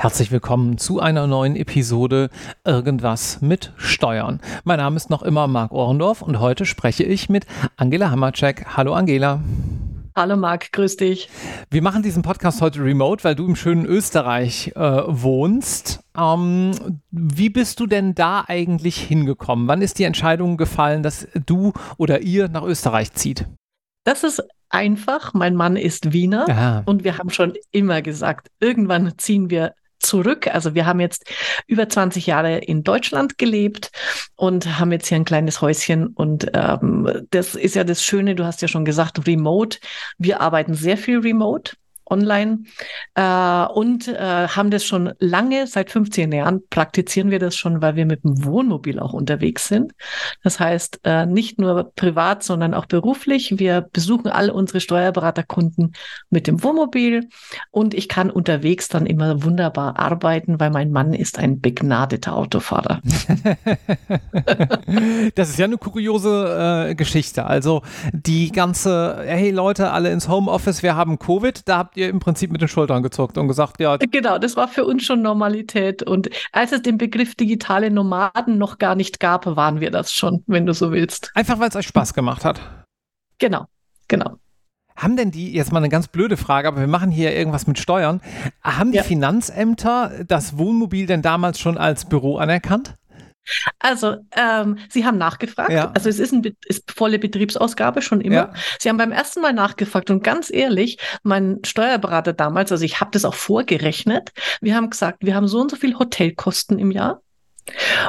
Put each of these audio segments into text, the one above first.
Herzlich willkommen zu einer neuen Episode Irgendwas mit Steuern. Mein Name ist noch immer Marc Ohrendorf und heute spreche ich mit Angela Hammercheck. Hallo Angela. Hallo Marc, grüß dich. Wir machen diesen Podcast heute remote, weil du im schönen Österreich äh, wohnst. Ähm, wie bist du denn da eigentlich hingekommen? Wann ist die Entscheidung gefallen, dass du oder ihr nach Österreich zieht? Das ist einfach. Mein Mann ist Wiener Aha. und wir haben schon immer gesagt, irgendwann ziehen wir zurück. Also wir haben jetzt über 20 Jahre in Deutschland gelebt und haben jetzt hier ein kleines Häuschen. Und ähm, das ist ja das Schöne, du hast ja schon gesagt, remote. Wir arbeiten sehr viel remote online äh, und äh, haben das schon lange, seit 15 Jahren praktizieren wir das schon, weil wir mit dem Wohnmobil auch unterwegs sind. Das heißt, äh, nicht nur privat, sondern auch beruflich. Wir besuchen alle unsere Steuerberaterkunden mit dem Wohnmobil und ich kann unterwegs dann immer wunderbar arbeiten, weil mein Mann ist ein begnadeter Autofahrer. das ist ja eine kuriose äh, Geschichte. Also die ganze, hey Leute, alle ins Homeoffice, wir haben Covid, da habt ihr im Prinzip mit den Schultern gezuckt und gesagt, ja. Genau, das war für uns schon Normalität. Und als es den Begriff digitale Nomaden noch gar nicht gab, waren wir das schon, wenn du so willst. Einfach weil es euch Spaß gemacht hat. Genau, genau. Haben denn die, jetzt mal eine ganz blöde Frage, aber wir machen hier irgendwas mit Steuern. Haben die ja. Finanzämter das Wohnmobil denn damals schon als Büro anerkannt? Also, ähm, Sie haben nachgefragt. Ja. Also, es ist eine volle Betriebsausgabe schon immer. Ja. Sie haben beim ersten Mal nachgefragt und ganz ehrlich, mein Steuerberater damals, also ich habe das auch vorgerechnet. Wir haben gesagt, wir haben so und so viel Hotelkosten im Jahr.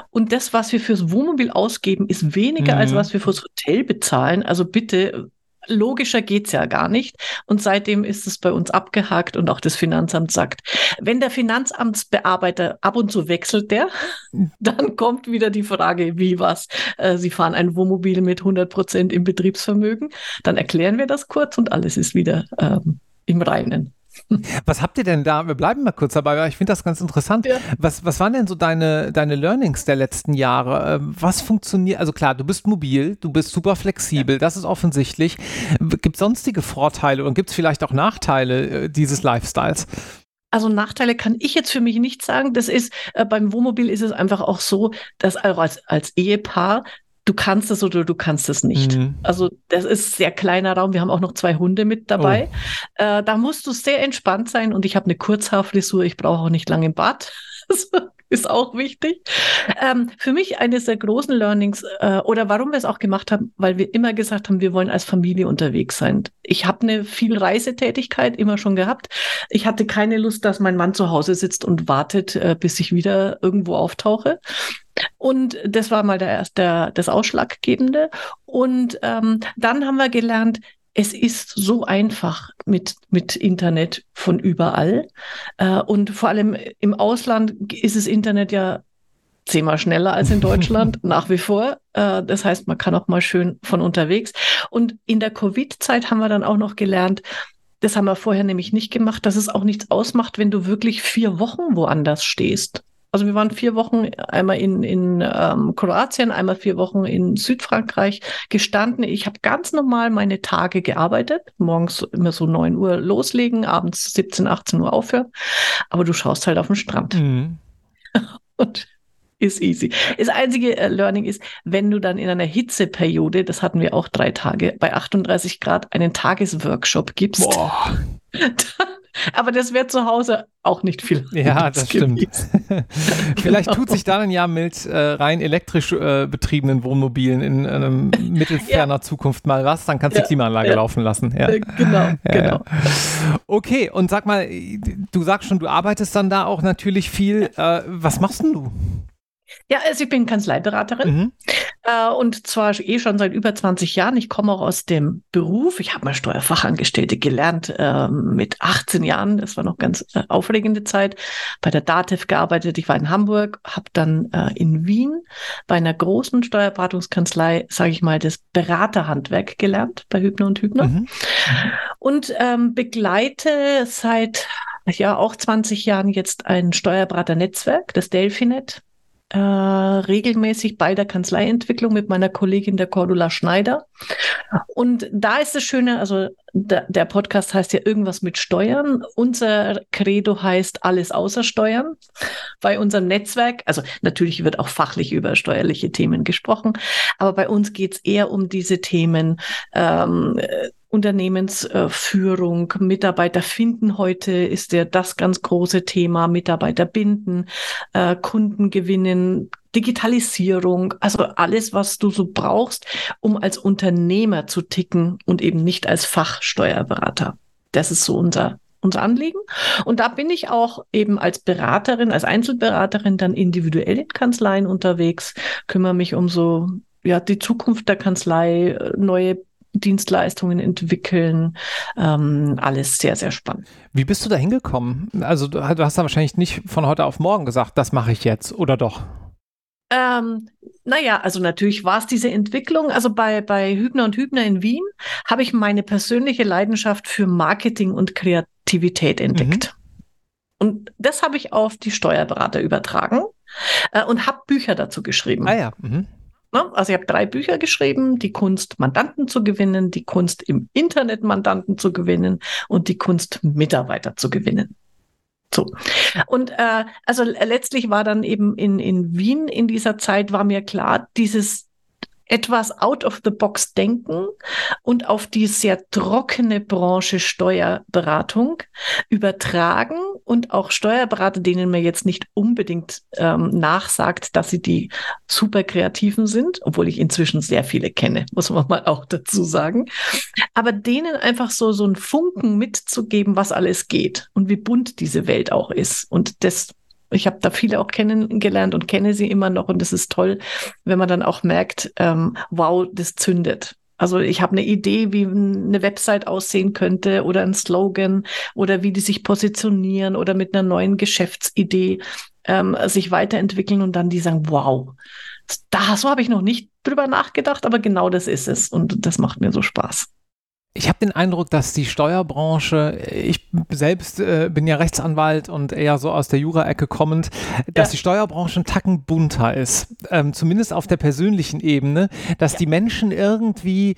Und das, was wir fürs Wohnmobil ausgeben, ist weniger mhm. als was wir fürs Hotel bezahlen. Also bitte logischer geht's ja gar nicht. Und seitdem ist es bei uns abgehakt und auch das Finanzamt sagt, wenn der Finanzamtsbearbeiter ab und zu wechselt, der, dann kommt wieder die Frage, wie was. Äh, Sie fahren ein Wohnmobil mit 100 Prozent im Betriebsvermögen. Dann erklären wir das kurz und alles ist wieder ähm, im Reinen. Was habt ihr denn da? Wir bleiben mal kurz dabei, weil ich finde das ganz interessant. Ja. Was, was waren denn so deine, deine Learnings der letzten Jahre? Ähm, was funktioniert? Also klar, du bist mobil, du bist super flexibel, ja. das ist offensichtlich. Gibt es sonstige Vorteile und gibt es vielleicht auch Nachteile äh, dieses Lifestyles? Also Nachteile kann ich jetzt für mich nicht sagen. Das ist äh, beim Wohnmobil ist es einfach auch so, dass auch als, als Ehepaar du kannst es oder du kannst es nicht. Mhm. Also das ist sehr kleiner Raum. Wir haben auch noch zwei Hunde mit dabei. Oh. Äh, da musst du sehr entspannt sein und ich habe eine Kurzhaarfrisur. Ich brauche auch nicht lange im Bad. ist auch wichtig. Ähm, für mich eines der großen Learnings äh, oder warum wir es auch gemacht haben, weil wir immer gesagt haben, wir wollen als Familie unterwegs sein. Ich habe eine viel Reisetätigkeit immer schon gehabt. Ich hatte keine Lust, dass mein Mann zu Hause sitzt und wartet, äh, bis ich wieder irgendwo auftauche. Und das war mal der, der, das Ausschlaggebende. Und ähm, dann haben wir gelernt, es ist so einfach mit, mit Internet von überall. Äh, und vor allem im Ausland ist das Internet ja zehnmal schneller als in Deutschland, nach wie vor. Äh, das heißt, man kann auch mal schön von unterwegs. Und in der Covid-Zeit haben wir dann auch noch gelernt, das haben wir vorher nämlich nicht gemacht, dass es auch nichts ausmacht, wenn du wirklich vier Wochen woanders stehst. Also wir waren vier Wochen einmal in, in ähm, Kroatien, einmal vier Wochen in Südfrankreich gestanden. Ich habe ganz normal meine Tage gearbeitet, morgens immer so neun Uhr loslegen, abends 17, 18 Uhr aufhören. Aber du schaust halt auf den Strand. Mhm. Und ist easy. Das einzige äh, Learning ist, wenn du dann in einer Hitzeperiode, das hatten wir auch drei Tage, bei 38 Grad einen Tagesworkshop gibst, Boah. aber das wäre zu Hause auch nicht viel. Ja, das stimmt. Vielleicht tut sich dann ja mit äh, rein elektrisch äh, betriebenen Wohnmobilen in ähm, mittelferner ja. Zukunft mal was, dann kannst du ja, die Klimaanlage ja. laufen lassen. Äh, genau, genau. Okay, und sag mal, du sagst schon, du arbeitest dann da auch natürlich viel. Äh, was machst denn du? Ja, also ich bin Kanzleiberaterin mhm. äh, und zwar eh schon seit über 20 Jahren. Ich komme auch aus dem Beruf. Ich habe mal Steuerfachangestellte gelernt äh, mit 18 Jahren. Das war noch ganz äh, aufregende Zeit. Bei der DATEV gearbeitet. Ich war in Hamburg, habe dann äh, in Wien bei einer großen Steuerberatungskanzlei, sage ich mal, das Beraterhandwerk gelernt bei Hübner und Hübner mhm. und ähm, begleite seit ja auch 20 Jahren jetzt ein Steuerberaternetzwerk, das Delphinet äh, regelmäßig bei der Kanzleientwicklung mit meiner Kollegin der Cordula Schneider. Und da ist das Schöne, also der, der Podcast heißt ja irgendwas mit Steuern. Unser Credo heißt alles außer Steuern. Bei unserem Netzwerk, also natürlich wird auch fachlich über steuerliche Themen gesprochen, aber bei uns geht es eher um diese Themen. Ähm, Unternehmensführung, Mitarbeiter finden heute ist ja das ganz große Thema, Mitarbeiter binden, äh, Kunden gewinnen, Digitalisierung, also alles, was du so brauchst, um als Unternehmer zu ticken und eben nicht als Fachsteuerberater. Das ist so unser unser Anliegen. Und da bin ich auch eben als Beraterin, als Einzelberaterin dann individuell in Kanzleien unterwegs, kümmere mich um so ja, die Zukunft der Kanzlei, äh, neue Dienstleistungen entwickeln. Ähm, alles sehr, sehr spannend. Wie bist du da hingekommen? Also du, du hast da wahrscheinlich nicht von heute auf morgen gesagt, das mache ich jetzt, oder doch? Ähm, naja, also natürlich war es diese Entwicklung. Also bei, bei Hübner und Hübner in Wien habe ich meine persönliche Leidenschaft für Marketing und Kreativität entdeckt. Mhm. Und das habe ich auf die Steuerberater übertragen äh, und habe Bücher dazu geschrieben. Ah ja. Mhm. Ne? Also ich habe drei Bücher geschrieben, die Kunst, Mandanten zu gewinnen, die Kunst im Internet Mandanten zu gewinnen und die Kunst, Mitarbeiter zu gewinnen. So. Und äh, also letztlich war dann eben in, in Wien in dieser Zeit war mir klar, dieses etwas out of the box denken und auf die sehr trockene Branche Steuerberatung übertragen und auch Steuerberater, denen man jetzt nicht unbedingt ähm, nachsagt, dass sie die super kreativen sind, obwohl ich inzwischen sehr viele kenne, muss man mal auch dazu sagen. Aber denen einfach so, so einen Funken mitzugeben, was alles geht und wie bunt diese Welt auch ist. Und das ich habe da viele auch kennengelernt und kenne sie immer noch und es ist toll, wenn man dann auch merkt, ähm, wow, das zündet. Also ich habe eine Idee, wie eine Website aussehen könnte oder ein Slogan oder wie die sich positionieren oder mit einer neuen Geschäftsidee ähm, sich weiterentwickeln und dann die sagen, wow, da so habe ich noch nicht drüber nachgedacht, aber genau das ist es und das macht mir so Spaß. Ich habe den Eindruck, dass die Steuerbranche, ich selbst äh, bin ja Rechtsanwalt und eher so aus der Jura-Ecke kommend, dass ja. die Steuerbranche ein Tacken bunter ist. Ähm, zumindest auf der persönlichen Ebene, dass ja. die Menschen irgendwie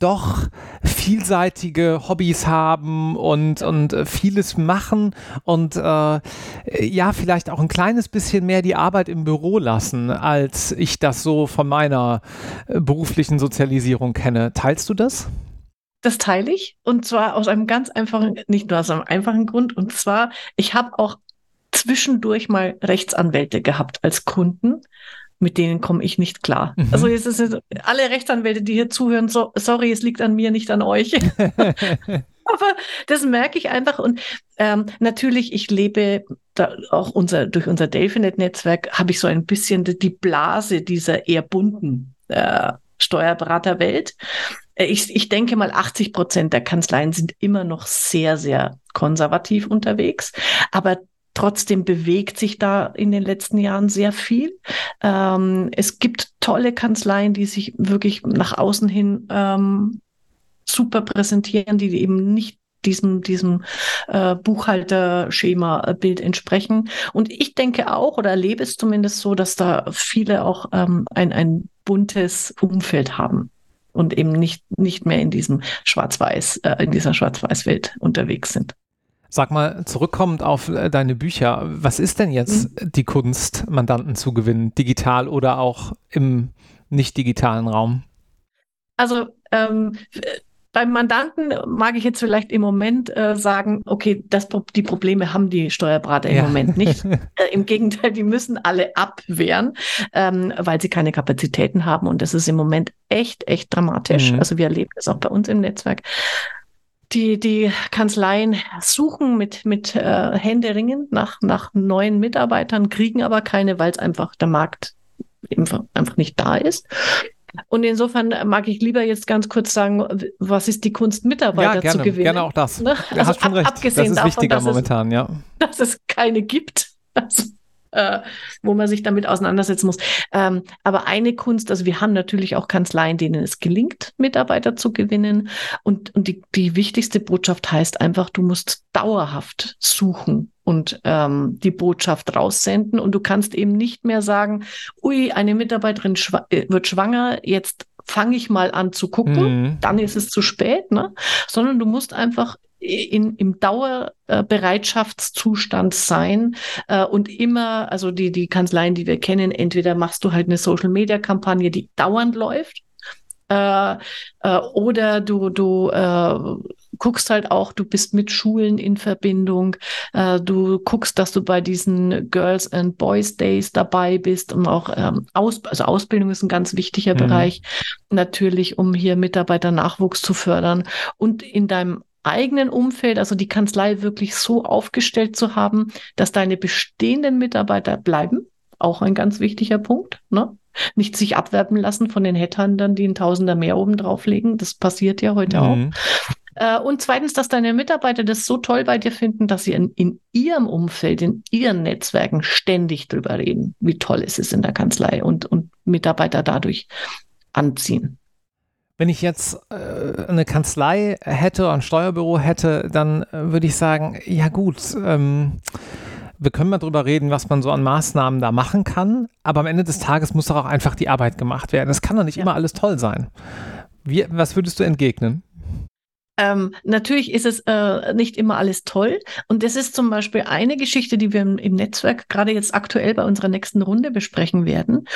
doch vielseitige Hobbys haben und, und äh, vieles machen und äh, ja, vielleicht auch ein kleines bisschen mehr die Arbeit im Büro lassen, als ich das so von meiner äh, beruflichen Sozialisierung kenne. Teilst du das? Das teile ich und zwar aus einem ganz einfachen, nicht nur aus einem einfachen Grund. Und zwar, ich habe auch zwischendurch mal Rechtsanwälte gehabt als Kunden, mit denen komme ich nicht klar. Mhm. Also es ist alle Rechtsanwälte, die hier zuhören, so, sorry, es liegt an mir, nicht an euch. Aber das merke ich einfach. Und ähm, natürlich, ich lebe da auch unser, durch unser Delphinet-Netzwerk, habe ich so ein bisschen die Blase dieser eher bunten äh, Steuerberaterwelt. Äh, ich, ich denke mal, 80 Prozent der Kanzleien sind immer noch sehr, sehr konservativ unterwegs. Aber Trotzdem bewegt sich da in den letzten Jahren sehr viel. Ähm, es gibt tolle Kanzleien, die sich wirklich nach außen hin ähm, super präsentieren, die eben nicht diesem, diesem äh, Buchhalterschema-Bild entsprechen. Und ich denke auch oder erlebe es zumindest so, dass da viele auch ähm, ein, ein buntes Umfeld haben und eben nicht, nicht mehr in diesem Schwarz-Weiß, äh, in dieser Schwarz-Weiß-Welt unterwegs sind. Sag mal, zurückkommend auf äh, deine Bücher, was ist denn jetzt mhm. die Kunst, Mandanten zu gewinnen, digital oder auch im nicht digitalen Raum? Also ähm, beim Mandanten mag ich jetzt vielleicht im Moment äh, sagen, okay, das, die Probleme haben die Steuerberater im ja. Moment nicht. äh, Im Gegenteil, die müssen alle abwehren, ähm, weil sie keine Kapazitäten haben. Und das ist im Moment echt, echt dramatisch. Mhm. Also wir erleben das auch bei uns im Netzwerk. Die, die Kanzleien suchen mit, mit äh, Händeringen nach, nach neuen Mitarbeitern, kriegen aber keine, weil es einfach der Markt einfach nicht da ist. Und insofern mag ich lieber jetzt ganz kurz sagen, was ist die Kunst, Mitarbeiter ja, gerne, zu gewinnen? Gerne auch das. Ne? Du also hast schon ab, recht. Abgesehen das ist davon, wichtiger momentan, es, ja. Dass es keine gibt. Also, äh, wo man sich damit auseinandersetzen muss. Ähm, aber eine Kunst, also wir haben natürlich auch Kanzleien, denen es gelingt, Mitarbeiter zu gewinnen. Und, und die, die wichtigste Botschaft heißt einfach, du musst dauerhaft suchen und ähm, die Botschaft raussenden. Und du kannst eben nicht mehr sagen, ui, eine Mitarbeiterin schwa äh, wird schwanger, jetzt fange ich mal an zu gucken, mhm. dann ist es zu spät, ne? sondern du musst einfach in, im Dauerbereitschaftszustand sein äh, und immer, also die, die Kanzleien, die wir kennen, entweder machst du halt eine Social-Media-Kampagne, die dauernd läuft, äh, äh, oder du, du äh, guckst halt auch, du bist mit Schulen in Verbindung, äh, du guckst, dass du bei diesen Girls and Boys Days dabei bist und auch ähm, Aus also Ausbildung ist ein ganz wichtiger mhm. Bereich, natürlich, um hier Mitarbeiternachwuchs zu fördern und in deinem eigenen Umfeld, also die Kanzlei wirklich so aufgestellt zu haben, dass deine bestehenden Mitarbeiter bleiben. Auch ein ganz wichtiger Punkt. Ne? Nicht sich abwerben lassen von den Headhuntern, die ein Tausender mehr oben drauflegen. Das passiert ja heute mhm. auch. Äh, und zweitens, dass deine Mitarbeiter das so toll bei dir finden, dass sie in, in, ihrem Umfeld, in ihren Netzwerken ständig drüber reden, wie toll es ist in der Kanzlei und, und Mitarbeiter dadurch anziehen. Wenn ich jetzt äh, eine Kanzlei hätte, ein Steuerbüro hätte, dann äh, würde ich sagen, ja gut, ähm, wir können mal drüber reden, was man so an Maßnahmen da machen kann, aber am Ende des Tages muss doch auch einfach die Arbeit gemacht werden. Es kann doch nicht ja. immer alles toll sein. Wie, was würdest du entgegnen? Ähm, natürlich ist es äh, nicht immer alles toll. Und das ist zum Beispiel eine Geschichte, die wir im, im Netzwerk gerade jetzt aktuell bei unserer nächsten Runde besprechen werden.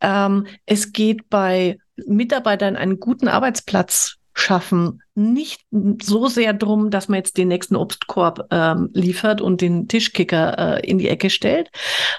Ähm, es geht bei Mitarbeitern einen guten Arbeitsplatz schaffen, nicht so sehr drum, dass man jetzt den nächsten Obstkorb ähm, liefert und den Tischkicker äh, in die Ecke stellt,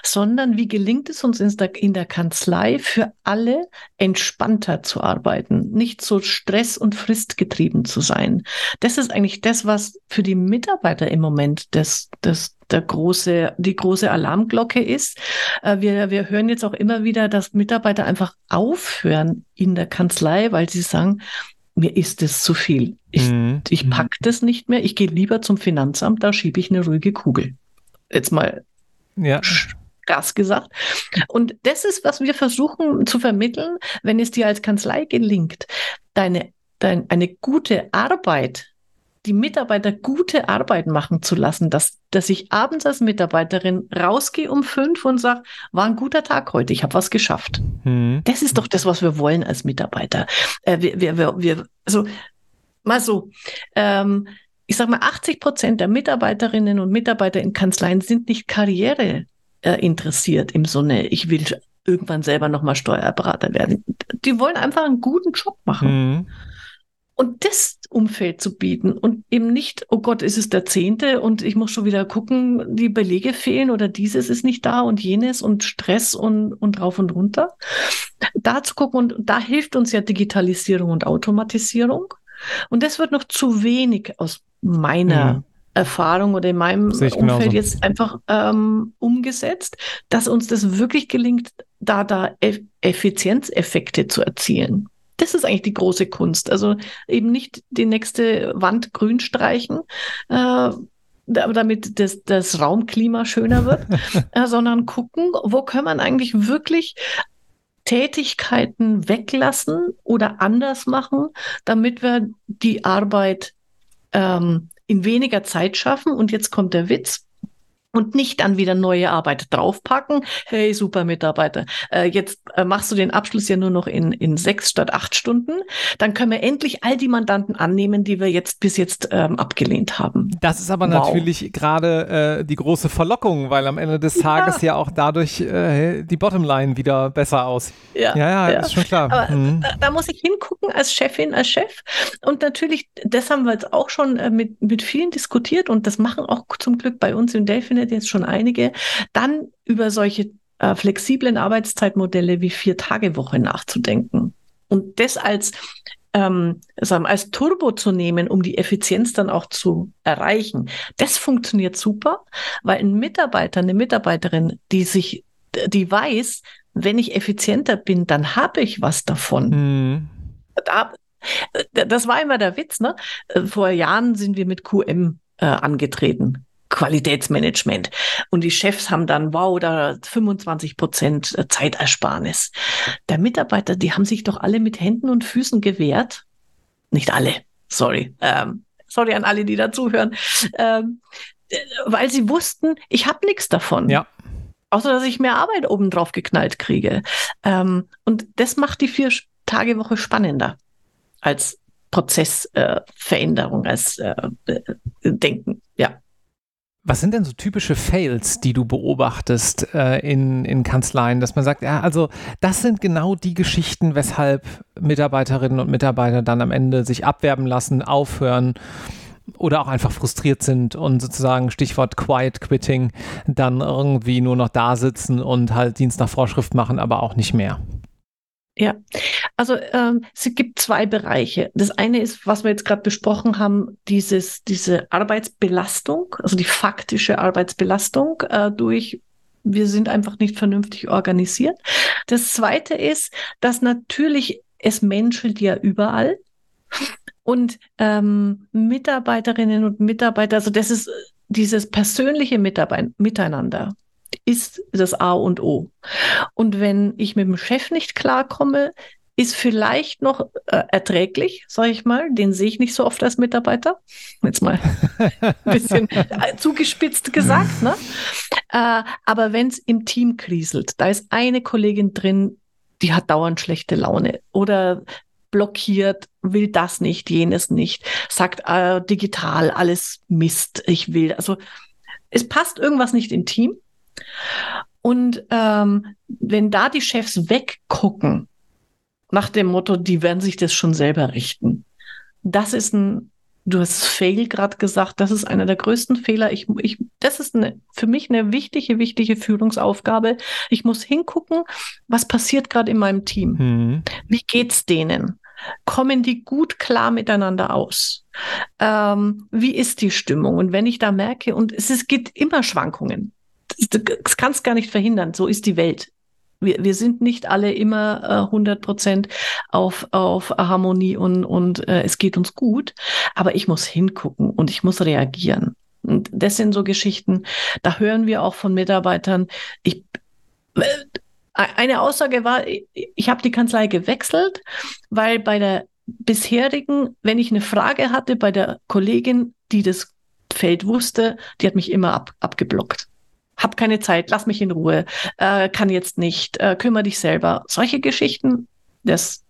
sondern wie gelingt es uns in der, in der Kanzlei für alle entspannter zu arbeiten, nicht so stress- und fristgetrieben zu sein. Das ist eigentlich das, was für die Mitarbeiter im Moment das, das der große, die große Alarmglocke ist. Äh, wir, wir hören jetzt auch immer wieder, dass Mitarbeiter einfach aufhören in der Kanzlei, weil sie sagen, mir ist es zu viel. Ich, mhm. ich mhm. pack das nicht mehr. Ich gehe lieber zum Finanzamt, da schiebe ich eine ruhige Kugel. Jetzt mal ja. Gas gesagt. Und das ist, was wir versuchen zu vermitteln, wenn es dir als Kanzlei gelingt, deine, dein, eine gute Arbeit die Mitarbeiter gute Arbeit machen zu lassen, dass, dass ich abends als Mitarbeiterin rausgehe um fünf und sage, war ein guter Tag heute, ich habe was geschafft. Hm. Das ist doch das, was wir wollen als Mitarbeiter. Äh, wir, wir, wir, wir, also mal so, ähm, ich sage mal, 80 Prozent der Mitarbeiterinnen und Mitarbeiter in Kanzleien sind nicht Karriere äh, interessiert im Sinne, ich will irgendwann selber nochmal Steuerberater werden. Die wollen einfach einen guten Job machen. Hm und das Umfeld zu bieten und eben nicht, oh Gott, ist es der zehnte und ich muss schon wieder gucken, die Belege fehlen oder dieses ist nicht da und jenes und Stress und, und rauf und runter. Da zu gucken und da hilft uns ja Digitalisierung und Automatisierung. Und das wird noch zu wenig aus meiner ja. Erfahrung oder in meinem Umfeld jetzt einfach ähm, umgesetzt, dass uns das wirklich gelingt, da da Effizienzeffekte zu erzielen das ist eigentlich die große Kunst. Also eben nicht die nächste Wand grün streichen, äh, damit das, das Raumklima schöner wird, äh, sondern gucken, wo kann man eigentlich wirklich Tätigkeiten weglassen oder anders machen, damit wir die Arbeit ähm, in weniger Zeit schaffen. Und jetzt kommt der Witz. Und nicht dann wieder neue Arbeit draufpacken. Hey, super Mitarbeiter, äh, jetzt äh, machst du den Abschluss ja nur noch in, in sechs statt acht Stunden. Dann können wir endlich all die Mandanten annehmen, die wir jetzt bis jetzt ähm, abgelehnt haben. Das ist aber wow. natürlich gerade äh, die große Verlockung, weil am Ende des Tages ja, ja auch dadurch äh, die Bottomline wieder besser aus. Ja, ja, ja, ja. ist schon klar. Aber mhm. da, da, muss ich hingucken als Chefin, als Chef. Und natürlich, das haben wir jetzt auch schon äh, mit, mit vielen diskutiert und das machen auch zum Glück bei uns in Delphi findet jetzt schon einige, dann über solche äh, flexiblen Arbeitszeitmodelle wie Vier-Tage-Woche nachzudenken. Und das als ähm, sagen, als Turbo zu nehmen, um die Effizienz dann auch zu erreichen. Das funktioniert super, weil ein Mitarbeiter, eine Mitarbeiterin, die sich, die weiß, wenn ich effizienter bin, dann habe ich was davon. Mhm. Da, das war immer der Witz, ne? Vor Jahren sind wir mit QM äh, angetreten. Qualitätsmanagement. Und die Chefs haben dann, wow, da 25 Prozent Zeitersparnis. Der Mitarbeiter, die haben sich doch alle mit Händen und Füßen gewehrt. Nicht alle, sorry. Ähm, sorry an alle, die dazuhören. Ähm, äh, weil sie wussten, ich habe nichts davon. Ja. Außer, dass ich mehr Arbeit obendrauf geknallt kriege. Ähm, und das macht die vier Tage Woche spannender als Prozessveränderung, äh, als äh, äh Denken. Ja. Was sind denn so typische Fails, die du beobachtest äh, in, in Kanzleien, dass man sagt, ja, also das sind genau die Geschichten, weshalb Mitarbeiterinnen und Mitarbeiter dann am Ende sich abwerben lassen, aufhören oder auch einfach frustriert sind und sozusagen Stichwort Quiet Quitting dann irgendwie nur noch da sitzen und halt Dienst nach Vorschrift machen, aber auch nicht mehr. Ja, also ähm, es gibt zwei Bereiche. Das eine ist, was wir jetzt gerade besprochen haben, dieses, diese Arbeitsbelastung, also die faktische Arbeitsbelastung äh, durch wir sind einfach nicht vernünftig organisiert. Das zweite ist, dass natürlich es menschelt ja überall. Und ähm, Mitarbeiterinnen und Mitarbeiter, also das ist dieses persönliche Mitarbeit Miteinander ist das A und O. Und wenn ich mit dem Chef nicht klarkomme, ist vielleicht noch äh, erträglich, sage ich mal. Den sehe ich nicht so oft als Mitarbeiter. Jetzt mal ein bisschen äh, zugespitzt gesagt. Ne? Äh, aber wenn es im Team kriselt, da ist eine Kollegin drin, die hat dauernd schlechte Laune oder blockiert, will das nicht, jenes nicht, sagt äh, digital alles Mist, ich will. Also es passt irgendwas nicht im Team und ähm, wenn da die Chefs weggucken, nach dem Motto, die werden sich das schon selber richten, das ist ein, du hast Fail gerade gesagt, das ist einer der größten Fehler. Ich, ich, das ist eine, für mich eine wichtige, wichtige Führungsaufgabe. Ich muss hingucken, was passiert gerade in meinem Team. Mhm. Wie geht's denen? Kommen die gut klar miteinander aus? Ähm, wie ist die Stimmung? Und wenn ich da merke, und es, es gibt immer Schwankungen, das kannst gar nicht verhindern. So ist die Welt. Wir, wir sind nicht alle immer äh, 100 Prozent auf, auf Harmonie und, und äh, es geht uns gut. Aber ich muss hingucken und ich muss reagieren. Und das sind so Geschichten, da hören wir auch von Mitarbeitern. Ich, äh, eine Aussage war, ich, ich habe die Kanzlei gewechselt, weil bei der bisherigen, wenn ich eine Frage hatte bei der Kollegin, die das Feld wusste, die hat mich immer ab, abgeblockt hab keine Zeit, lass mich in Ruhe, äh, kann jetzt nicht, äh, kümmere dich selber. Solche Geschichten, das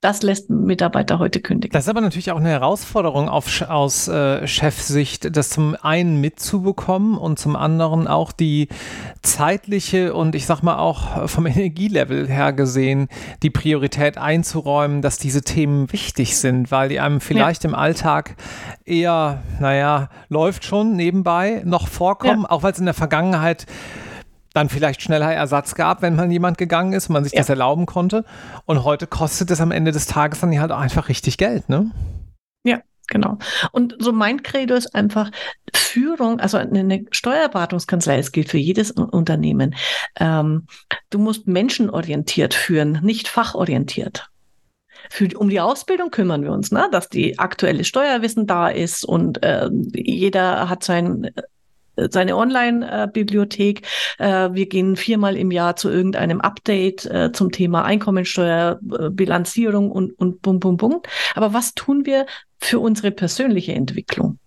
das lässt Mitarbeiter heute kündigen. Das ist aber natürlich auch eine Herausforderung auf, aus äh, Chefsicht, das zum einen mitzubekommen und zum anderen auch die zeitliche und ich sag mal auch vom Energielevel her gesehen die Priorität einzuräumen, dass diese Themen wichtig sind, weil die einem vielleicht ja. im Alltag eher, naja, läuft schon nebenbei noch vorkommen, ja. auch weil es in der Vergangenheit dann vielleicht schneller Ersatz gab, wenn man jemand gegangen ist und man sich ja. das erlauben konnte. Und heute kostet es am Ende des Tages dann halt auch einfach richtig Geld, ne? Ja, genau. Und so mein Credo ist einfach Führung, also eine Steuerberatungskanzlei, es gilt für jedes Unternehmen. Ähm, du musst menschenorientiert führen, nicht fachorientiert. Für, um die Ausbildung kümmern wir uns, ne? dass die aktuelle Steuerwissen da ist und äh, jeder hat sein seine Online-Bibliothek. Äh, wir gehen viermal im Jahr zu irgendeinem Update äh, zum Thema Einkommensteuer, Bilanzierung und, und bum, bum, bum. Aber was tun wir für unsere persönliche Entwicklung?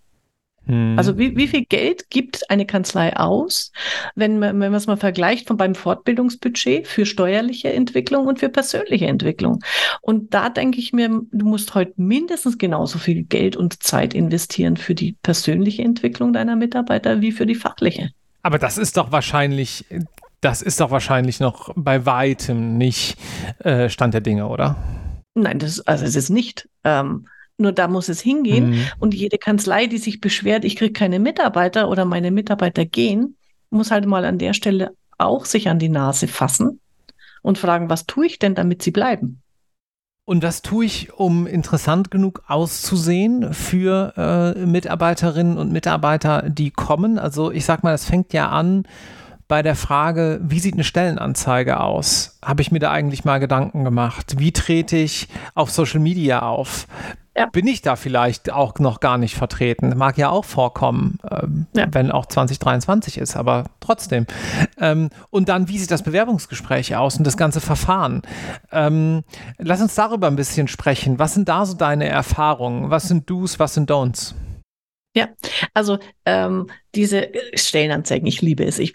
Hm. Also wie, wie viel Geld gibt eine Kanzlei aus, wenn man, wenn man es mal vergleicht von beim Fortbildungsbudget für steuerliche Entwicklung und für persönliche Entwicklung? Und da denke ich mir, du musst heute mindestens genauso viel Geld und Zeit investieren für die persönliche Entwicklung deiner Mitarbeiter wie für die fachliche. Aber das ist doch wahrscheinlich, das ist doch wahrscheinlich noch bei weitem nicht äh, Stand der Dinge, oder? Nein, das, also es ist nicht. Ähm, nur da muss es hingehen. Mhm. Und jede Kanzlei, die sich beschwert, ich kriege keine Mitarbeiter oder meine Mitarbeiter gehen, muss halt mal an der Stelle auch sich an die Nase fassen und fragen, was tue ich denn, damit sie bleiben? Und was tue ich, um interessant genug auszusehen für äh, Mitarbeiterinnen und Mitarbeiter, die kommen? Also ich sag mal, es fängt ja an bei der Frage, wie sieht eine Stellenanzeige aus? Habe ich mir da eigentlich mal Gedanken gemacht? Wie trete ich auf Social Media auf? Ja. bin ich da vielleicht auch noch gar nicht vertreten. Mag ja auch vorkommen, ähm, ja. wenn auch 2023 ist, aber trotzdem. Ähm, und dann, wie sieht das Bewerbungsgespräch aus und das ganze Verfahren? Ähm, lass uns darüber ein bisschen sprechen. Was sind da so deine Erfahrungen? Was sind Do's, was sind Don'ts? Ja, also ähm, diese Stellenanzeigen, ich liebe es. Ich,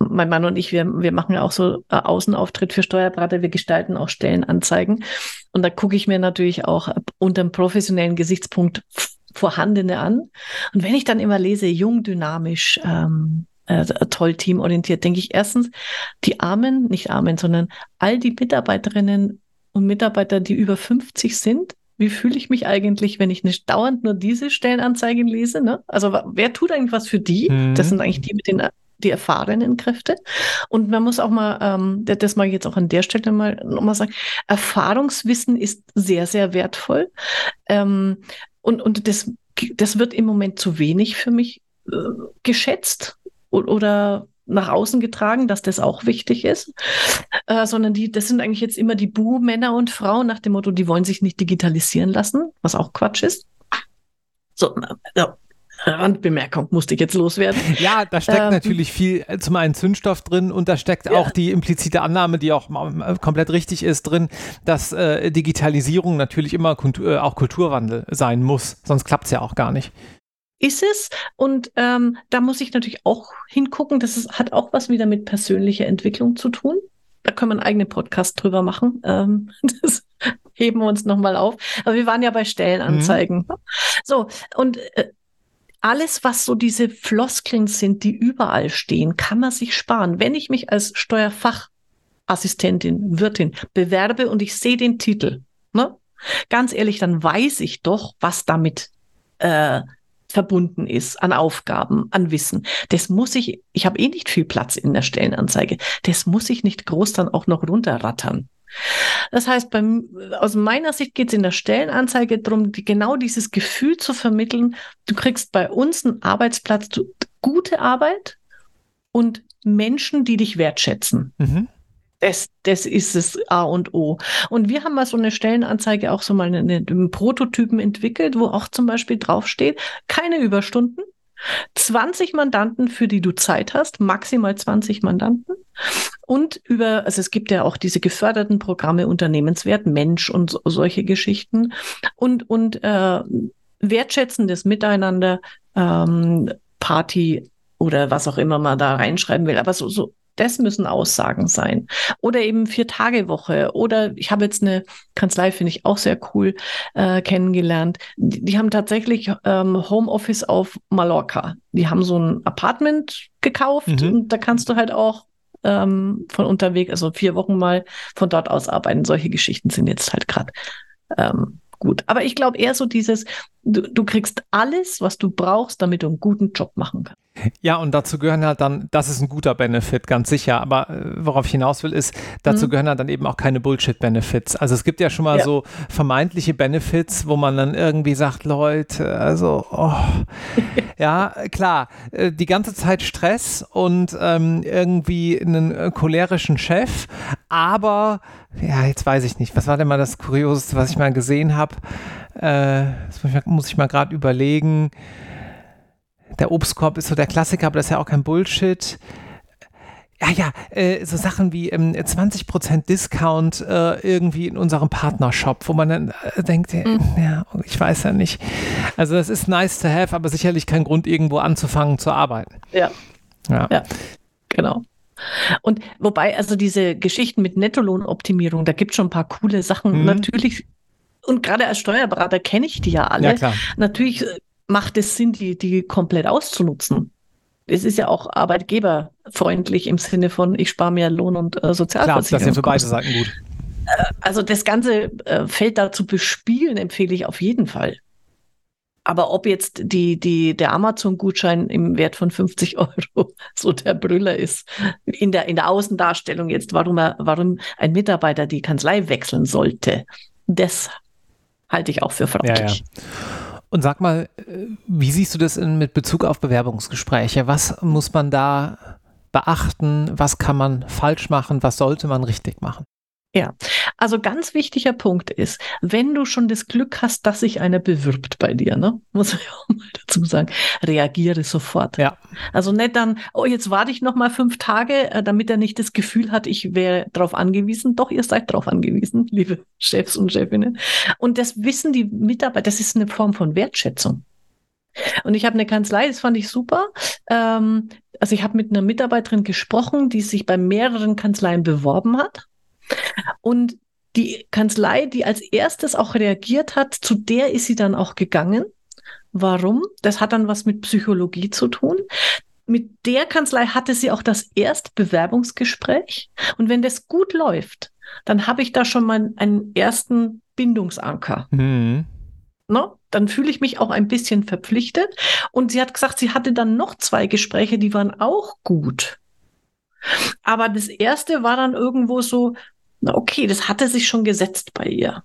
mein Mann und ich, wir, wir machen ja auch so äh, Außenauftritt für Steuerberater, wir gestalten auch Stellenanzeigen. Und da gucke ich mir natürlich auch unter einem professionellen Gesichtspunkt vorhandene an. Und wenn ich dann immer lese, jung, dynamisch, ähm, äh, toll teamorientiert, denke ich erstens, die Armen, nicht Armen, sondern all die Mitarbeiterinnen und Mitarbeiter, die über 50 sind, wie fühle ich mich eigentlich, wenn ich nicht dauernd nur diese Stellenanzeigen lese? Ne? Also wer tut eigentlich was für die? Mhm. Das sind eigentlich die mit den die erfahrenen Kräfte. Und man muss auch mal, ähm, das mag ich jetzt auch an der Stelle mal nochmal sagen, Erfahrungswissen ist sehr, sehr wertvoll. Ähm, und und das, das wird im Moment zu wenig für mich äh, geschätzt oder nach außen getragen, dass das auch wichtig ist, äh, sondern die, das sind eigentlich jetzt immer die Bu-Männer und Frauen nach dem Motto, die wollen sich nicht digitalisieren lassen, was auch Quatsch ist. So, ja, Randbemerkung musste ich jetzt loswerden. Ja, da steckt ähm, natürlich viel, äh, zum einen Zündstoff drin und da steckt ja. auch die implizite Annahme, die auch äh, komplett richtig ist, drin, dass äh, Digitalisierung natürlich immer Kultur, äh, auch Kulturwandel sein muss. Sonst klappt es ja auch gar nicht ist es. Und ähm, da muss ich natürlich auch hingucken. Das ist, hat auch was wieder mit persönlicher Entwicklung zu tun. Da können wir einen eigenen Podcast drüber machen. Ähm, das heben wir uns nochmal auf. Aber wir waren ja bei Stellenanzeigen. Mhm. So, und äh, alles, was so diese Floskeln sind, die überall stehen, kann man sich sparen. Wenn ich mich als Steuerfachassistentin, Wirtin bewerbe und ich sehe den Titel, ne? ganz ehrlich, dann weiß ich doch, was damit äh, verbunden ist an Aufgaben, an Wissen. Das muss ich, ich habe eh nicht viel Platz in der Stellenanzeige. Das muss ich nicht groß dann auch noch runterrattern. Das heißt, beim, aus meiner Sicht geht es in der Stellenanzeige darum, die, genau dieses Gefühl zu vermitteln. Du kriegst bei uns einen Arbeitsplatz, du, gute Arbeit und Menschen, die dich wertschätzen. Mhm. Das, das ist es A und O. Und wir haben mal so eine Stellenanzeige auch so mal einen, einen Prototypen entwickelt, wo auch zum Beispiel draufsteht, keine Überstunden, 20 Mandanten, für die du Zeit hast, maximal 20 Mandanten. Und über, also es gibt ja auch diese geförderten Programme Unternehmenswert, Mensch und so, solche Geschichten. Und, und äh, wertschätzendes Miteinander, ähm, Party oder was auch immer man da reinschreiben will. Aber so, so das müssen Aussagen sein. Oder eben Vier-Tage-Woche. Oder ich habe jetzt eine Kanzlei, finde ich auch sehr cool, äh, kennengelernt. Die, die, haben tatsächlich ähm, Homeoffice auf Mallorca. Die haben so ein Apartment gekauft mhm. und da kannst du halt auch ähm, von unterwegs, also vier Wochen mal von dort aus arbeiten. Solche Geschichten sind jetzt halt gerade ähm, gut. Aber ich glaube eher so dieses, du, du kriegst alles, was du brauchst, damit du einen guten Job machen kannst. Ja, und dazu gehören halt dann, das ist ein guter Benefit, ganz sicher. Aber äh, worauf ich hinaus will, ist, dazu mhm. gehören halt dann eben auch keine Bullshit-Benefits. Also es gibt ja schon mal ja. so vermeintliche Benefits, wo man dann irgendwie sagt, Leute, also, oh. ja, klar, äh, die ganze Zeit Stress und ähm, irgendwie einen äh, cholerischen Chef, aber, ja, jetzt weiß ich nicht, was war denn mal das Kurioseste, was ich mal gesehen habe? Äh, das muss ich mal, muss ich mal gerade überlegen der Obstkorb ist so der Klassiker, aber das ist ja auch kein Bullshit. ja, ja, äh, so Sachen wie ähm, 20% Discount äh, irgendwie in unserem Partnershop, wo man dann äh, denkt, mhm. ja, ich weiß ja nicht. Also das ist nice to have, aber sicherlich kein Grund, irgendwo anzufangen zu arbeiten. Ja. Ja, ja genau. Und wobei, also diese Geschichten mit Nettolohnoptimierung, da gibt es schon ein paar coole Sachen. Mhm. Natürlich, und gerade als Steuerberater kenne ich die ja alle. Ja, klar. Natürlich äh, macht es Sinn, die, die komplett auszunutzen es ist ja auch arbeitgeberfreundlich im Sinne von, ich spare mir Lohn und äh, Sozialversicherung. Klar, das ja für beide Seiten gut. Äh, also das ganze äh, Feld da zu bespielen, empfehle ich auf jeden Fall. Aber ob jetzt die, die, der Amazon-Gutschein im Wert von 50 Euro so der Brüller ist, in der, in der Außendarstellung jetzt, warum, er, warum ein Mitarbeiter die Kanzlei wechseln sollte, das halte ich auch für fraglich. Ja, ja. Und sag mal, wie siehst du das in, mit Bezug auf Bewerbungsgespräche? Was muss man da beachten? Was kann man falsch machen? Was sollte man richtig machen? Ja, also ganz wichtiger Punkt ist, wenn du schon das Glück hast, dass sich einer bewirbt bei dir, ne, muss ich auch mal dazu sagen, reagiere sofort. Ja. Also nicht dann, oh, jetzt warte ich noch mal fünf Tage, äh, damit er nicht das Gefühl hat, ich wäre darauf angewiesen. Doch, ihr seid darauf angewiesen, liebe Chefs und Chefinnen. Und das wissen die Mitarbeiter, das ist eine Form von Wertschätzung. Und ich habe eine Kanzlei, das fand ich super. Ähm, also ich habe mit einer Mitarbeiterin gesprochen, die sich bei mehreren Kanzleien beworben hat und die Kanzlei, die als erstes auch reagiert hat, zu der ist sie dann auch gegangen. Warum? Das hat dann was mit Psychologie zu tun. Mit der Kanzlei hatte sie auch das Erstbewerbungsgespräch. Und wenn das gut läuft, dann habe ich da schon mal einen ersten Bindungsanker. Mhm. No? Dann fühle ich mich auch ein bisschen verpflichtet. Und sie hat gesagt, sie hatte dann noch zwei Gespräche, die waren auch gut. Aber das erste war dann irgendwo so, okay, das hatte sich schon gesetzt bei ihr.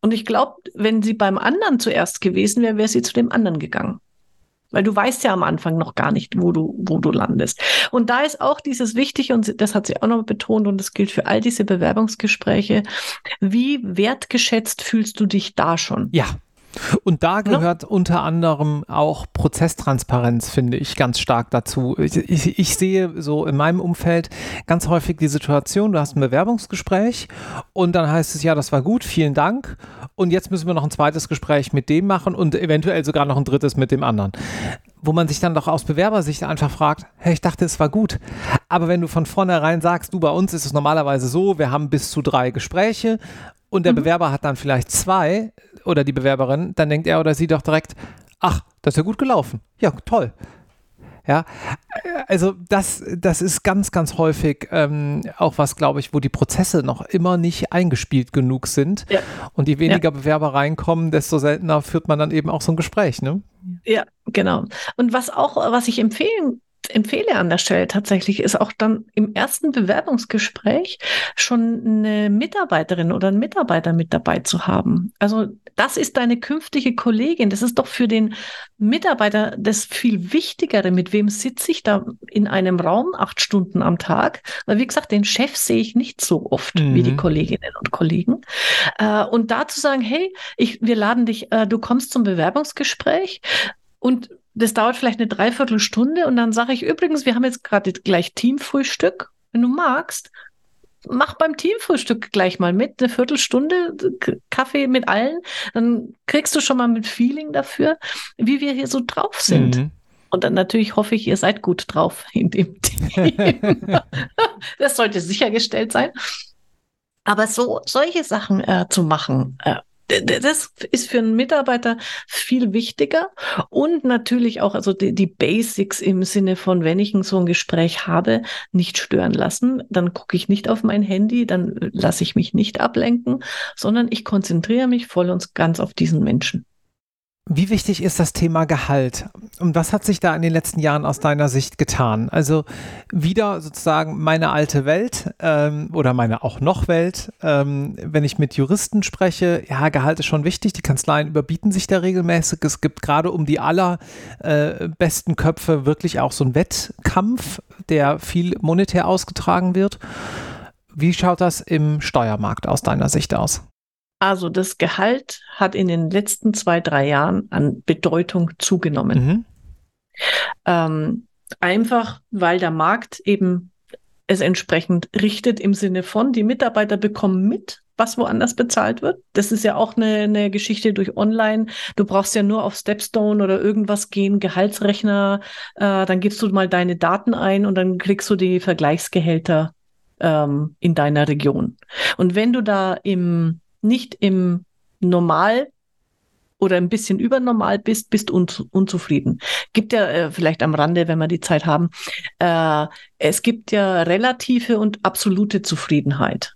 Und ich glaube, wenn sie beim anderen zuerst gewesen wäre, wäre sie zu dem anderen gegangen. Weil du weißt ja am Anfang noch gar nicht, wo du, wo du landest. Und da ist auch dieses Wichtige, und das hat sie auch noch betont, und das gilt für all diese Bewerbungsgespräche. Wie wertgeschätzt fühlst du dich da schon? Ja, und da gehört ja. unter anderem auch Prozesstransparenz, finde ich, ganz stark dazu. Ich, ich, ich, sehe so in meinem Umfeld ganz häufig die Situation, du hast ein Bewerbungsgespräch und dann heißt es, ja, das war gut, vielen Dank. Und jetzt müssen wir noch ein zweites Gespräch mit dem machen und eventuell sogar noch ein drittes mit dem anderen. Wo man sich dann doch aus Bewerbersicht einfach fragt, hey, ich dachte, es war gut. Aber wenn du von vornherein sagst, du, bei uns ist es normalerweise so, wir haben bis zu drei Gespräche und der mhm. Bewerber hat dann vielleicht zwei oder die Bewerberin, dann denkt er oder sie doch direkt, ach, das ist ja gut gelaufen. Ja, toll. Ja, also das, das ist ganz, ganz häufig ähm, auch was, glaube ich, wo die Prozesse noch immer nicht eingespielt genug sind. Ja. Und je weniger ja. Bewerber reinkommen, desto seltener führt man dann eben auch so ein Gespräch, ne? Ja, genau. Und was auch, was ich empfehlen empfehle an der Stelle tatsächlich, ist auch dann im ersten Bewerbungsgespräch schon eine Mitarbeiterin oder einen Mitarbeiter mit dabei zu haben. Also das ist deine künftige Kollegin. Das ist doch für den Mitarbeiter das viel Wichtigere. Mit wem sitze ich da in einem Raum acht Stunden am Tag? Weil wie gesagt, den Chef sehe ich nicht so oft mhm. wie die mhm. Kolleginnen und Kollegen. Äh, und da zu sagen, hey, ich, wir laden dich, äh, du kommst zum Bewerbungsgespräch und das dauert vielleicht eine Dreiviertelstunde und dann sage ich übrigens, wir haben jetzt gerade gleich Teamfrühstück. Wenn du magst, mach beim Teamfrühstück gleich mal mit, eine Viertelstunde Kaffee mit allen, dann kriegst du schon mal mit Feeling dafür, wie wir hier so drauf sind. Mhm. Und dann natürlich hoffe ich, ihr seid gut drauf in dem Team. das sollte sichergestellt sein. Aber so solche Sachen äh, zu machen, äh, das ist für einen Mitarbeiter viel wichtiger und natürlich auch also die, die, Basics im Sinne von, wenn ich so ein Gespräch habe, nicht stören lassen. Dann gucke ich nicht auf mein Handy, dann lasse ich mich nicht ablenken, sondern ich konzentriere mich voll und ganz auf diesen Menschen. Wie wichtig ist das Thema Gehalt? Und was hat sich da in den letzten Jahren aus deiner Sicht getan? Also wieder sozusagen meine alte Welt ähm, oder meine auch noch Welt. Ähm, wenn ich mit Juristen spreche, ja, Gehalt ist schon wichtig. Die Kanzleien überbieten sich da regelmäßig. Es gibt gerade um die allerbesten äh, Köpfe wirklich auch so einen Wettkampf, der viel monetär ausgetragen wird. Wie schaut das im Steuermarkt aus deiner Sicht aus? Also das Gehalt hat in den letzten zwei, drei Jahren an Bedeutung zugenommen. Mhm. Ähm, einfach weil der Markt eben es entsprechend richtet im Sinne von, die Mitarbeiter bekommen mit, was woanders bezahlt wird. Das ist ja auch eine, eine Geschichte durch Online. Du brauchst ja nur auf Stepstone oder irgendwas gehen, Gehaltsrechner, äh, dann gibst du mal deine Daten ein und dann kriegst du die Vergleichsgehälter ähm, in deiner Region. Und wenn du da im nicht im Normal oder ein bisschen übernormal bist, bist un unzufrieden. Gibt ja äh, vielleicht am Rande, wenn wir die Zeit haben, äh, es gibt ja relative und absolute Zufriedenheit.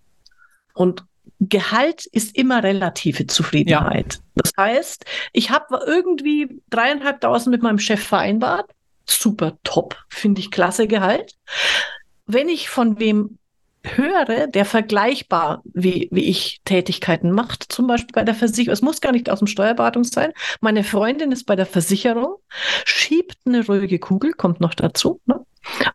Und Gehalt ist immer relative Zufriedenheit. Ja. Das heißt, ich habe irgendwie dreieinhalbtausend mit meinem Chef vereinbart. Super top, finde ich klasse Gehalt. Wenn ich von wem höre, der vergleichbar wie, wie ich Tätigkeiten macht, zum Beispiel bei der Versicherung, es muss gar nicht aus dem Steuerberatung sein. Meine Freundin ist bei der Versicherung, schiebt eine ruhige Kugel, kommt noch dazu, ne?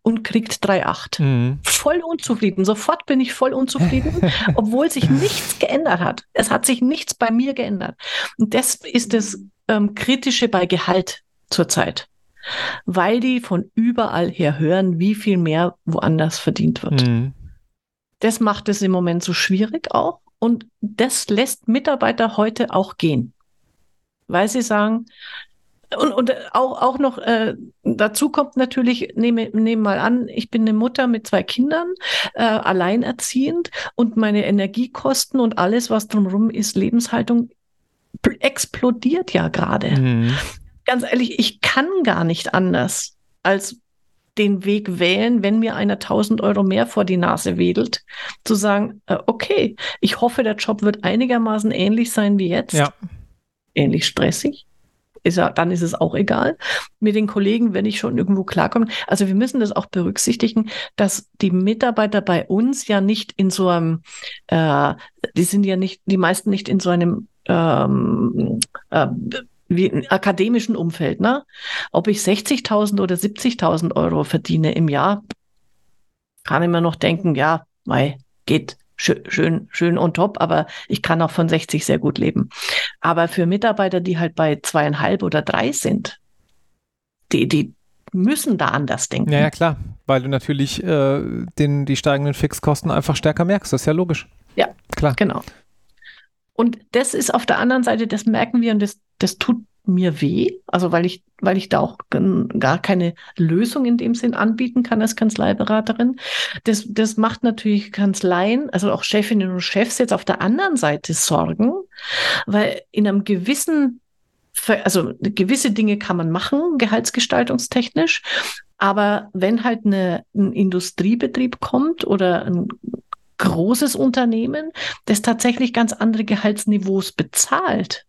und kriegt 3,8. Mhm. Voll unzufrieden. Sofort bin ich voll unzufrieden, obwohl sich nichts geändert hat. Es hat sich nichts bei mir geändert. Und das ist das ähm, Kritische bei Gehalt zurzeit. Weil die von überall her hören, wie viel mehr woanders verdient wird. Mhm. Das macht es im Moment so schwierig auch. Und das lässt Mitarbeiter heute auch gehen. Weil sie sagen, und, und auch, auch noch äh, dazu kommt natürlich, nehme, nehme mal an, ich bin eine Mutter mit zwei Kindern, äh, alleinerziehend und meine Energiekosten und alles, was drumherum ist, Lebenshaltung, explodiert ja gerade. Mhm. Ganz ehrlich, ich kann gar nicht anders, als den Weg wählen, wenn mir einer 1000 Euro mehr vor die Nase wedelt, zu sagen, äh, okay, ich hoffe, der Job wird einigermaßen ähnlich sein wie jetzt. Ja. Ähnlich stressig. Ist ja, dann ist es auch egal. Mit den Kollegen, wenn ich schon irgendwo klarkomme. Also wir müssen das auch berücksichtigen, dass die Mitarbeiter bei uns ja nicht in so einem, äh, die sind ja nicht, die meisten nicht in so einem ähm, äh, wie im akademischen Umfeld, ne? Ob ich 60.000 oder 70.000 Euro verdiene im Jahr, kann ich mir noch denken, ja, mei, geht schön, schön, schön on top, aber ich kann auch von 60 sehr gut leben. Aber für Mitarbeiter, die halt bei zweieinhalb oder drei sind, die, die müssen da anders denken. Ja, ja, klar, weil du natürlich äh, den, die steigenden Fixkosten einfach stärker merkst. Das ist ja logisch. Ja, klar. Genau. Und das ist auf der anderen Seite, das merken wir und das, das tut mir weh, also weil ich, weil ich da auch gar keine Lösung in dem Sinn anbieten kann als Kanzleiberaterin. Das, das macht natürlich Kanzleien, also auch Chefinnen und Chefs jetzt auf der anderen Seite Sorgen, weil in einem gewissen, also gewisse Dinge kann man machen, gehaltsgestaltungstechnisch, aber wenn halt eine, ein Industriebetrieb kommt oder ein großes Unternehmen, das tatsächlich ganz andere Gehaltsniveaus bezahlt,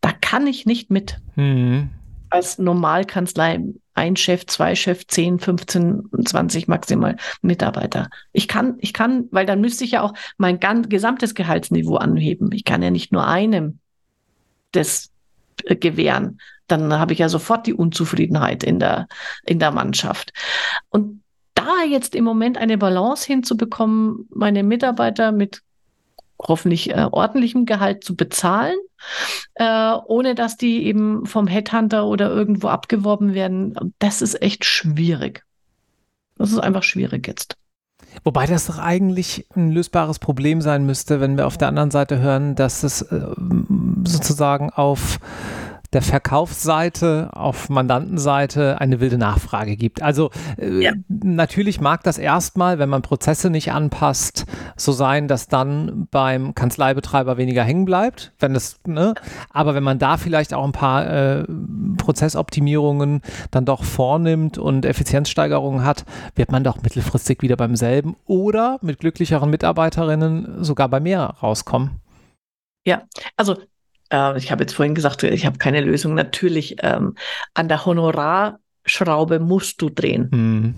da kann ich nicht mit. Mhm. Als Normalkanzlei ein Chef, zwei Chef, 10, 15, 20 maximal Mitarbeiter. Ich kann, ich kann, weil dann müsste ich ja auch mein ganz, gesamtes Gehaltsniveau anheben. Ich kann ja nicht nur einem das äh, gewähren. Dann habe ich ja sofort die Unzufriedenheit in der, in der Mannschaft. Und da jetzt im Moment eine Balance hinzubekommen, meine Mitarbeiter mit hoffentlich äh, ordentlichem Gehalt zu bezahlen, äh, ohne dass die eben vom Headhunter oder irgendwo abgeworben werden, das ist echt schwierig. Das ist einfach schwierig jetzt. Wobei das doch eigentlich ein lösbares Problem sein müsste, wenn wir auf der anderen Seite hören, dass es äh, sozusagen auf der Verkaufsseite auf Mandantenseite eine wilde Nachfrage gibt. Also äh, ja. natürlich mag das erstmal, wenn man Prozesse nicht anpasst, so sein, dass dann beim Kanzleibetreiber weniger hängen bleibt, wenn es, ne? aber wenn man da vielleicht auch ein paar äh, Prozessoptimierungen dann doch vornimmt und Effizienzsteigerungen hat, wird man doch mittelfristig wieder beim selben oder mit glücklicheren Mitarbeiterinnen sogar bei mehr rauskommen. Ja, also äh, ich habe jetzt vorhin gesagt, ich habe keine Lösung. Natürlich, ähm, an der Honorarschraube musst du drehen. Mhm.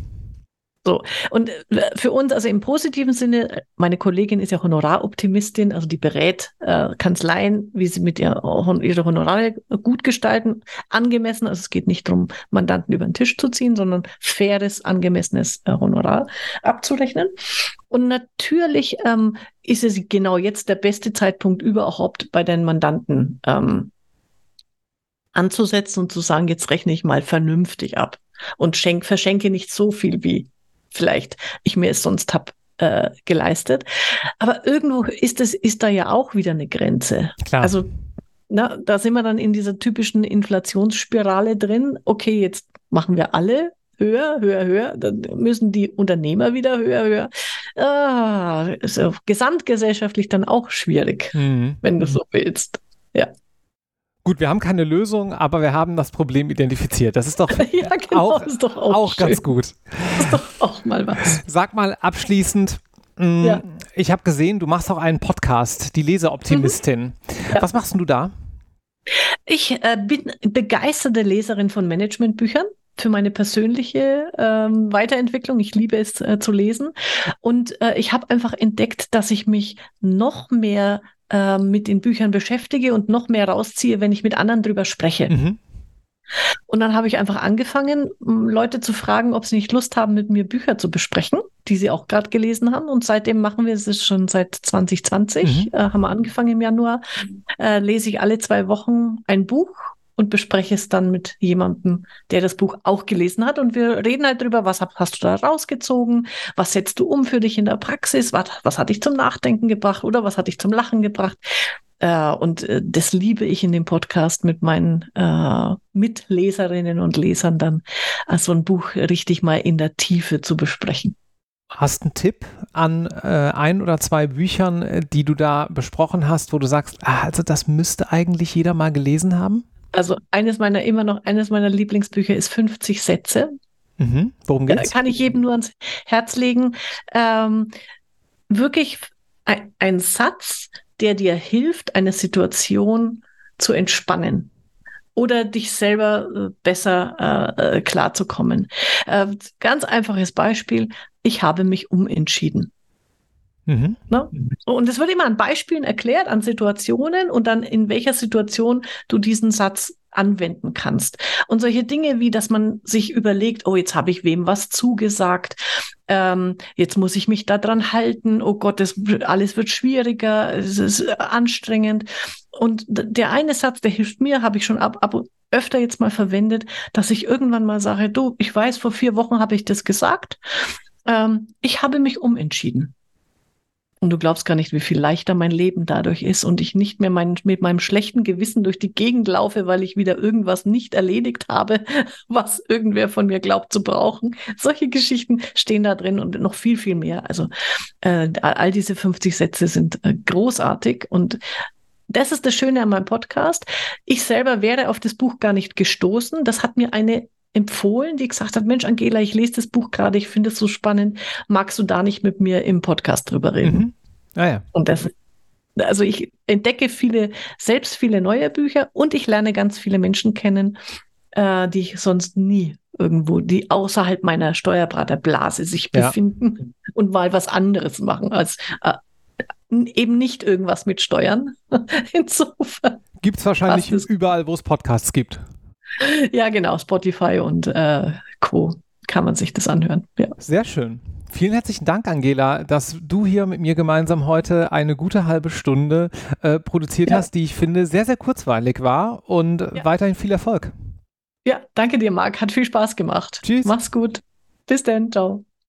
So. Und äh, für uns, also im positiven Sinne, meine Kollegin ist ja Honoraroptimistin, also die berät äh, Kanzleien, wie sie mit ihr, ihre Honorare gut gestalten, angemessen. Also es geht nicht darum, Mandanten über den Tisch zu ziehen, sondern faires, angemessenes äh, Honorar abzurechnen. Und natürlich ähm, ist es genau jetzt der beste Zeitpunkt überhaupt bei den Mandanten ähm, anzusetzen und zu sagen, jetzt rechne ich mal vernünftig ab und schenk, verschenke nicht so viel wie vielleicht ich mir es sonst habe äh, geleistet. Aber irgendwo ist es, ist da ja auch wieder eine Grenze. Klar. Also na, da sind wir dann in dieser typischen Inflationsspirale drin. Okay, jetzt machen wir alle höher, höher, höher. Dann müssen die Unternehmer wieder höher, höher. Ah, ist ja gesamtgesellschaftlich dann auch schwierig, mhm. wenn du so willst. Ja. Gut, wir haben keine Lösung, aber wir haben das Problem identifiziert. Das ist doch, ja, genau, auch, ist doch auch, auch ganz gut. Das ist doch auch mal was. Sag mal abschließend, mh, mm, ja. ich habe gesehen, du machst auch einen Podcast, die Leseoptimistin. Mhm. Ja. Was machst du da? Ich äh, bin begeisterte Leserin von Managementbüchern für meine persönliche ähm, Weiterentwicklung. Ich liebe es äh, zu lesen. Und äh, ich habe einfach entdeckt, dass ich mich noch mehr äh, mit den Büchern beschäftige und noch mehr rausziehe, wenn ich mit anderen drüber spreche. Mhm. Und dann habe ich einfach angefangen, Leute zu fragen, ob sie nicht Lust haben, mit mir Bücher zu besprechen, die sie auch gerade gelesen haben. Und seitdem machen wir es schon seit 2020, mhm. äh, haben wir angefangen im Januar, äh, lese ich alle zwei Wochen ein Buch und bespreche es dann mit jemandem, der das Buch auch gelesen hat. Und wir reden halt drüber, was hast du da rausgezogen, was setzt du um für dich in der Praxis, was, was hat dich zum Nachdenken gebracht oder was hat dich zum Lachen gebracht. Äh, und äh, das liebe ich in dem Podcast mit meinen äh, Mitleserinnen und Lesern dann, äh, so ein Buch richtig mal in der Tiefe zu besprechen. Hast einen Tipp an äh, ein oder zwei Büchern, die du da besprochen hast, wo du sagst, ah, also das müsste eigentlich jeder mal gelesen haben? Also eines meiner immer noch eines meiner Lieblingsbücher ist 50 Sätze. Mhm. Worum geht's? Kann ich jedem nur ans Herz legen. Ähm, wirklich ein, ein Satz, der dir hilft, eine Situation zu entspannen oder dich selber äh, besser äh, äh, klarzukommen. Äh, ganz einfaches Beispiel. Ich habe mich umentschieden. Mhm. Ne? Und es wird immer an Beispielen erklärt, an Situationen und dann in welcher Situation du diesen Satz anwenden kannst. Und solche Dinge wie, dass man sich überlegt, oh, jetzt habe ich wem was zugesagt, ähm, jetzt muss ich mich daran halten, oh Gott, das, alles wird schwieriger, es ist anstrengend. Und der eine Satz, der hilft mir, habe ich schon ab, ab öfter jetzt mal verwendet, dass ich irgendwann mal sage, du, ich weiß, vor vier Wochen habe ich das gesagt, ähm, ich habe mich umentschieden. Und du glaubst gar nicht, wie viel leichter mein Leben dadurch ist und ich nicht mehr mein, mit meinem schlechten Gewissen durch die Gegend laufe, weil ich wieder irgendwas nicht erledigt habe, was irgendwer von mir glaubt zu brauchen. Solche Geschichten stehen da drin und noch viel, viel mehr. Also äh, all diese 50 Sätze sind äh, großartig und das ist das Schöne an meinem Podcast. Ich selber wäre auf das Buch gar nicht gestoßen. Das hat mir eine empfohlen, die gesagt hat, Mensch, Angela, ich lese das Buch gerade, ich finde es so spannend. Magst du da nicht mit mir im Podcast drüber reden? Mhm. Ah ja. Und das, also ich entdecke viele, selbst viele neue Bücher und ich lerne ganz viele Menschen kennen, äh, die ich sonst nie irgendwo, die außerhalb meiner Steuerbraterblase sich ja. befinden und mal was anderes machen als äh, eben nicht irgendwas mit Steuern. Insofern. Gibt es wahrscheinlich überall, wo es Podcasts gibt. Ja, genau, Spotify und äh, Co. kann man sich das anhören. Ja. Sehr schön. Vielen herzlichen Dank, Angela, dass du hier mit mir gemeinsam heute eine gute halbe Stunde äh, produziert ja. hast, die ich finde sehr, sehr kurzweilig war und ja. weiterhin viel Erfolg. Ja, danke dir, Marc. Hat viel Spaß gemacht. Tschüss. Mach's gut. Bis dann. Ciao.